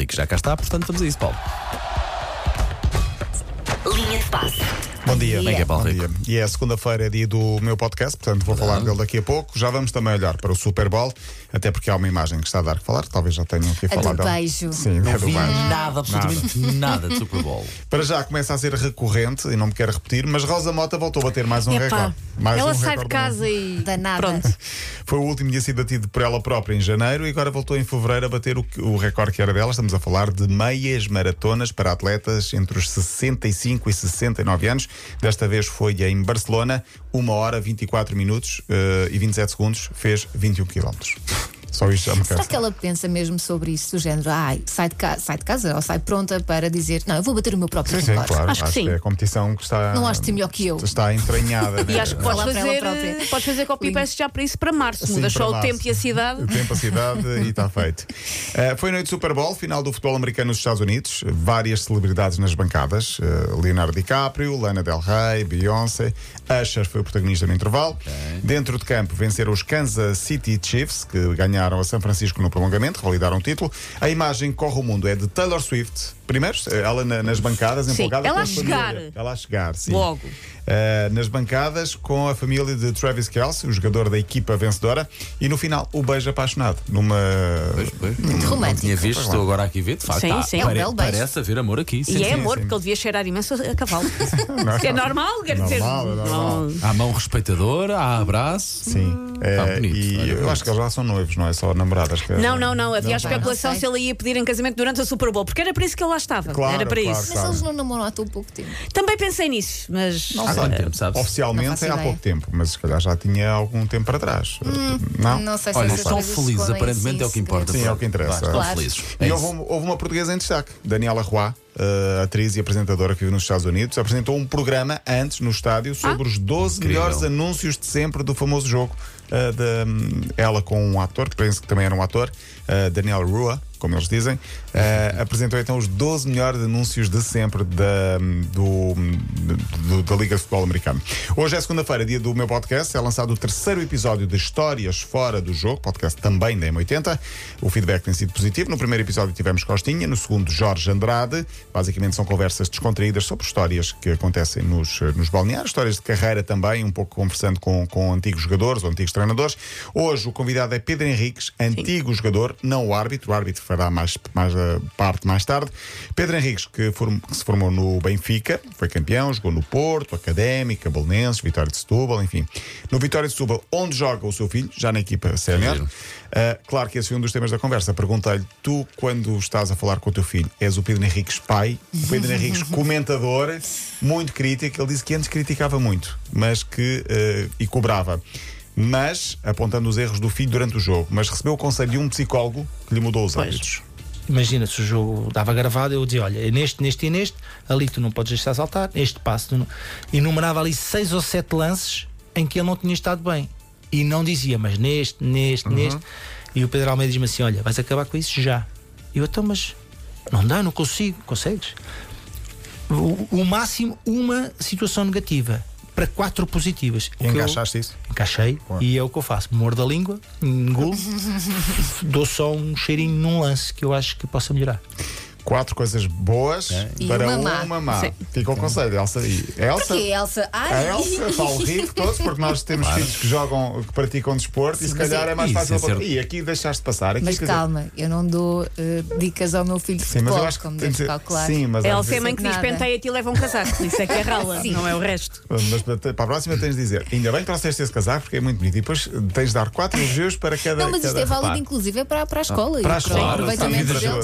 Rico já cá está, portanto vamos a isso, Paulo. Linha de passe. Bom dia. Paulo Bom dia. E é segunda-feira, é dia do meu podcast, portanto vou falar dele daqui a pouco. Já vamos também olhar para o Super Bowl, até porque há uma imagem que está a dar que falar, talvez já tenham aqui A falado. do dela. beijo. Sim, Não é do vi beijo. nada, absolutamente nada. de Super Bowl. Para já começa a ser recorrente, e não me quero repetir, mas Rosa Mota voltou a bater mais um Epá, recorde. Mais ela um sai de recorde do casa mundo. e. Danada. Pronto. Foi o último dia sido batido por ela própria em janeiro e agora voltou em fevereiro a bater o, que- o recorde que era dela. Estamos a falar de meias maratonas para atletas entre os 65 e 69 anos. Desta vez foi em Barcelona, 1 hora, 24 minutos eh, e 27 segundos, fez 21 quilómetros. Só isto já me Será cansa. que ela pensa mesmo sobre isso, do género, ai, sai de, ca- sai de casa ou sai pronta para dizer, não, eu vou bater o meu próprio Sim, sim, recorde. claro. Acho que sim. é a competição que está. Não acho que ser melhor que eu. Está entranhada. E né? acho que podes para ela fazer, podes fazer copy-paste já para isso para março. Sim, Mudas para só o março. tempo e a cidade. O tempo, a cidade e está feito. Uh, foi noite de Super Bowl, final do futebol americano nos Estados Unidos. Várias celebridades nas bancadas: uh, Leonardo DiCaprio, Lana Del Rey, Beyoncé. Usher foi o protagonista no intervalo. Dentro de campo venceram os Kansas City Chiefs, que ganharam a São Francisco no prolongamento, validaram o título. A imagem que corre o mundo é de Taylor Swift. Primeiro, ela na- nas bancadas, Sim, empolgada ela com a família. chegar. Ela a chegar, sim. Logo. Uh, nas bancadas com a família de Travis Kelce, o jogador da equipa vencedora, e no final o beijo apaixonado numa Pois, pois. Muito Não romântico. tinha visto, estou agora aqui a ver. De facto, Sim, tá, sim. É um belo beijo. parece haver amor aqui. sim, E é sim. amor, sim. porque ele devia cheirar imenso a cavalo. Não é normal, quer dizer. Normal, é normal. não- Há mão respeitadora, há abraço. Sim, é, Tá bonito, e olha, eu bonito. acho que eles já são noivos, não é só namoradas. que- Não, não, não. Havia a especulação Não se ele ia pedir em casamento durante a Super Bowl, porque era para isso que ele lá estava. Claro, era para claro, isso. Mas Claro. eles não namoram há tão pouco tempo. Também pensei nisso, mas. Há quanto tempo, sabes? Não Oficialmente é há pouco tempo, mas se calhar já tinha algum tempo para trás. não? Não sei se Olha, essas estão coisas se felizes, escondem aparentemente é o assim, que importa. Sim, é o que interessa. Estão Claro. felizes. É E isso. houve, um- houve uma portuguesa em destaque, Daniela Roy, eh, atriz e apresentadora que vive nos Estados Unidos, apresentou um programa antes no estádio sobre os 12 Incrível. melhores anúncios de sempre do famoso jogo. eh, de, hum, ela com um ator, que penso que também era um ator, eh, Daniel Rua, como eles dizem, eh, apresentou então os 12 melhores anúncios de sempre da, do, do- da Liga de Futebol Americano. Hoje é segunda-feira, dia do meu podcast. É lançado o terceiro episódio de Histórias Fora do Jogo, podcast também da M80. O feedback tem sido positivo. No primeiro episódio tivemos Costinha, no segundo, Jorge Andrade. Basicamente são conversas descontraídas sobre histórias que acontecem nos, nos balneários, histórias de carreira também, um pouco conversando com, com antigos jogadores ou antigos treinadores. Hoje o convidado é Pedro Henriques, antigo jogador, não o árbitro. O árbitro fará mais, mais eh, parte mais tarde. Pedro Henriques, que, form- que se formou no Benfica, foi campeão, jogou no Porto, Académica, Belenenses, Vitória de Setúbal, enfim. No Vitória de Setúbal, onde joga o seu filho, já na equipa sénior. Uh, claro que esse foi um dos temas da conversa. Perguntei-lhe, tu, quando estás a falar com o teu filho, és o Pedro Henriques pai, o Pedro Henriques comentador, muito crítico. Ele disse que antes criticava muito, mas que. uh, e cobrava. Mas, apontando os erros do filho durante o jogo, mas recebeu o conselho de um psicólogo que lhe mudou os Pois. hábitos. Imagina se o jogo dava gravado, eu dizia: olha, é neste, neste e neste, ali tu não podes deixar saltar, este passo. Não... Enumerava ali seis ou sete lances em que ele não tinha estado bem. E não dizia, mas neste, neste, neste. E o Pedro Almeida diz-me assim: olha, vais acabar com isso já. E eu, então, mas não dá, não consigo. Consegues? O, o máximo, uma situação negativa para quatro positivas. E que eu- encaixaste isso? Encaixei e é o que eu faço. Mordo a língua, engulo, dou só um cheirinho num lance que eu acho que possa melhorar. Quatro coisas boas E para uma má. má. Sim. Fica o conselho, Elsa. E Elsa, Porquê, Elsa? A Ai, Elsa, Paulo Rico, todos, porque nós temos filhos que jogam, que praticam desporto e se mas calhar é- é mais fácil. é. E aqui deixaste passar. Aqui, mas quer dizer- calma, eu não dou eh, dicas ao meu filho de Sim, mas futebol, eu acho que como tem de deves calcular. Sim, mas Ela é vezes- mãe que diz penteia-te e leva um casaco. Isso é que é rala, Sim. não é o resto. Mas para a próxima tens de dizer, ainda bem que trouxeste esse casaco porque é muito bonito. E depois tens de dar quatro elogios para cada. Não, mas isto cada é válido, inclusive, é para, para a escola. Para a e escola, para a aproveitamento vida geral.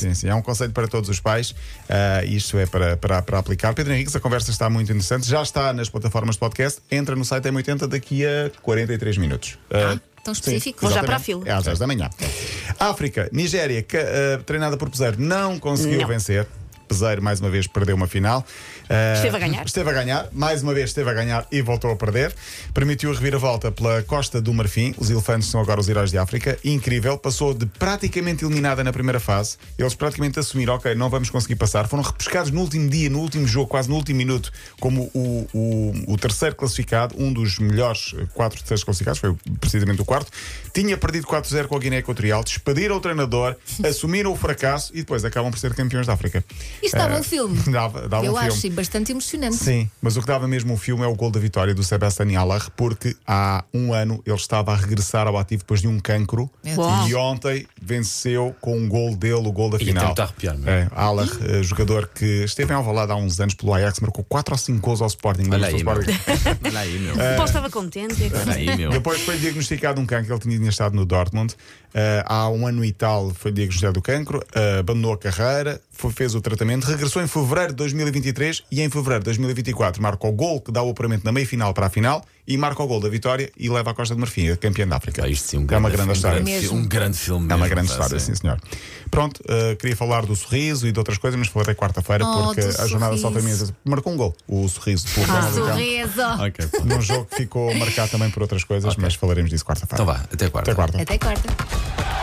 É Sim, sim, sim. É um conselho para todos os pais. Ah, isto é para, para, para aplicar. Pedro Henriques, a conversa está muito interessante. Já está nas plataformas de podcast. Entra no site M80 daqui a 43 minutos. Ah, tão sim, específico. Vou já para a fila. É às 10 da manhã. África, Nigéria, que, ah, treinada por Peseiro, não conseguiu Não. vencer. Peseiro, mais uma vez, perdeu uma final. Uh, Esteve a ganhar. Esteve a ganhar, mais uma vez esteve a ganhar e voltou a perder. Permitiu a reviravolta pela costa do Marfim. Os elefantes são agora os heróis de África. Incrível, passou de praticamente eliminada na primeira fase. Eles praticamente assumiram, ok, não vamos conseguir passar. Foram repescados no último dia, no último jogo, quase no último minuto, como o, o, o terceiro classificado, um dos melhores eh, quatro terceiros classificados, foi precisamente o quarto. Tinha perdido 4-0 com a Guiné Equatorial, despediram o treinador, assumiram o fracasso e depois acabam por ser campeões da África. Isto dava Eh, um filme. Dava, dava Eu um filme. acho e bastante emocionante. Sim, mas o que dava mesmo o filme é o gol da vitória do Sebastian Haller, porque há um ano ele estava a regressar ao ativo depois de um cancro e ontem venceu com um gol dele, o gol da final. arrepiar, meu. É, Haller, eh, jogador que esteve em Alvalade há uns anos pelo Ajax, marcou 4 ou 5 gols ao Sporting. Olha aí, meu. Sporting? Olha aí, meu. O Paulo estava contente. Olha aí, meu. Depois foi diagnosticado um cancro, ele tinha estado no Dortmund. Eh, há um ano e tal foi diagnosticado o cancro, eh, abandonou a carreira, foi- fez o tratamento, regressou em fevereiro de 2023 e em fevereiro de 2024 marca o gol que dá o apuramento na meia final para a final e marca o gol da vitória e leva a Costa de Marfim, a campeã da África. Ah, isto sim, um é uma grande, um história. grande fi- Mesmo. Um grande filme. É uma mesmo, grande história, sim. sim, senhor. Pronto, eh, queria falar do sorriso e de outras coisas, mas falarei quarta-feira Oh, porque a jornada só tem mesmo. Marcou um gol, o sorriso. Ah, Sorriso. Ok, pá. Num jogo que ficou marcado também por outras coisas, mas falaremos disso quarta-feira. Então vá, até quarta. Até quarta. Até quarta.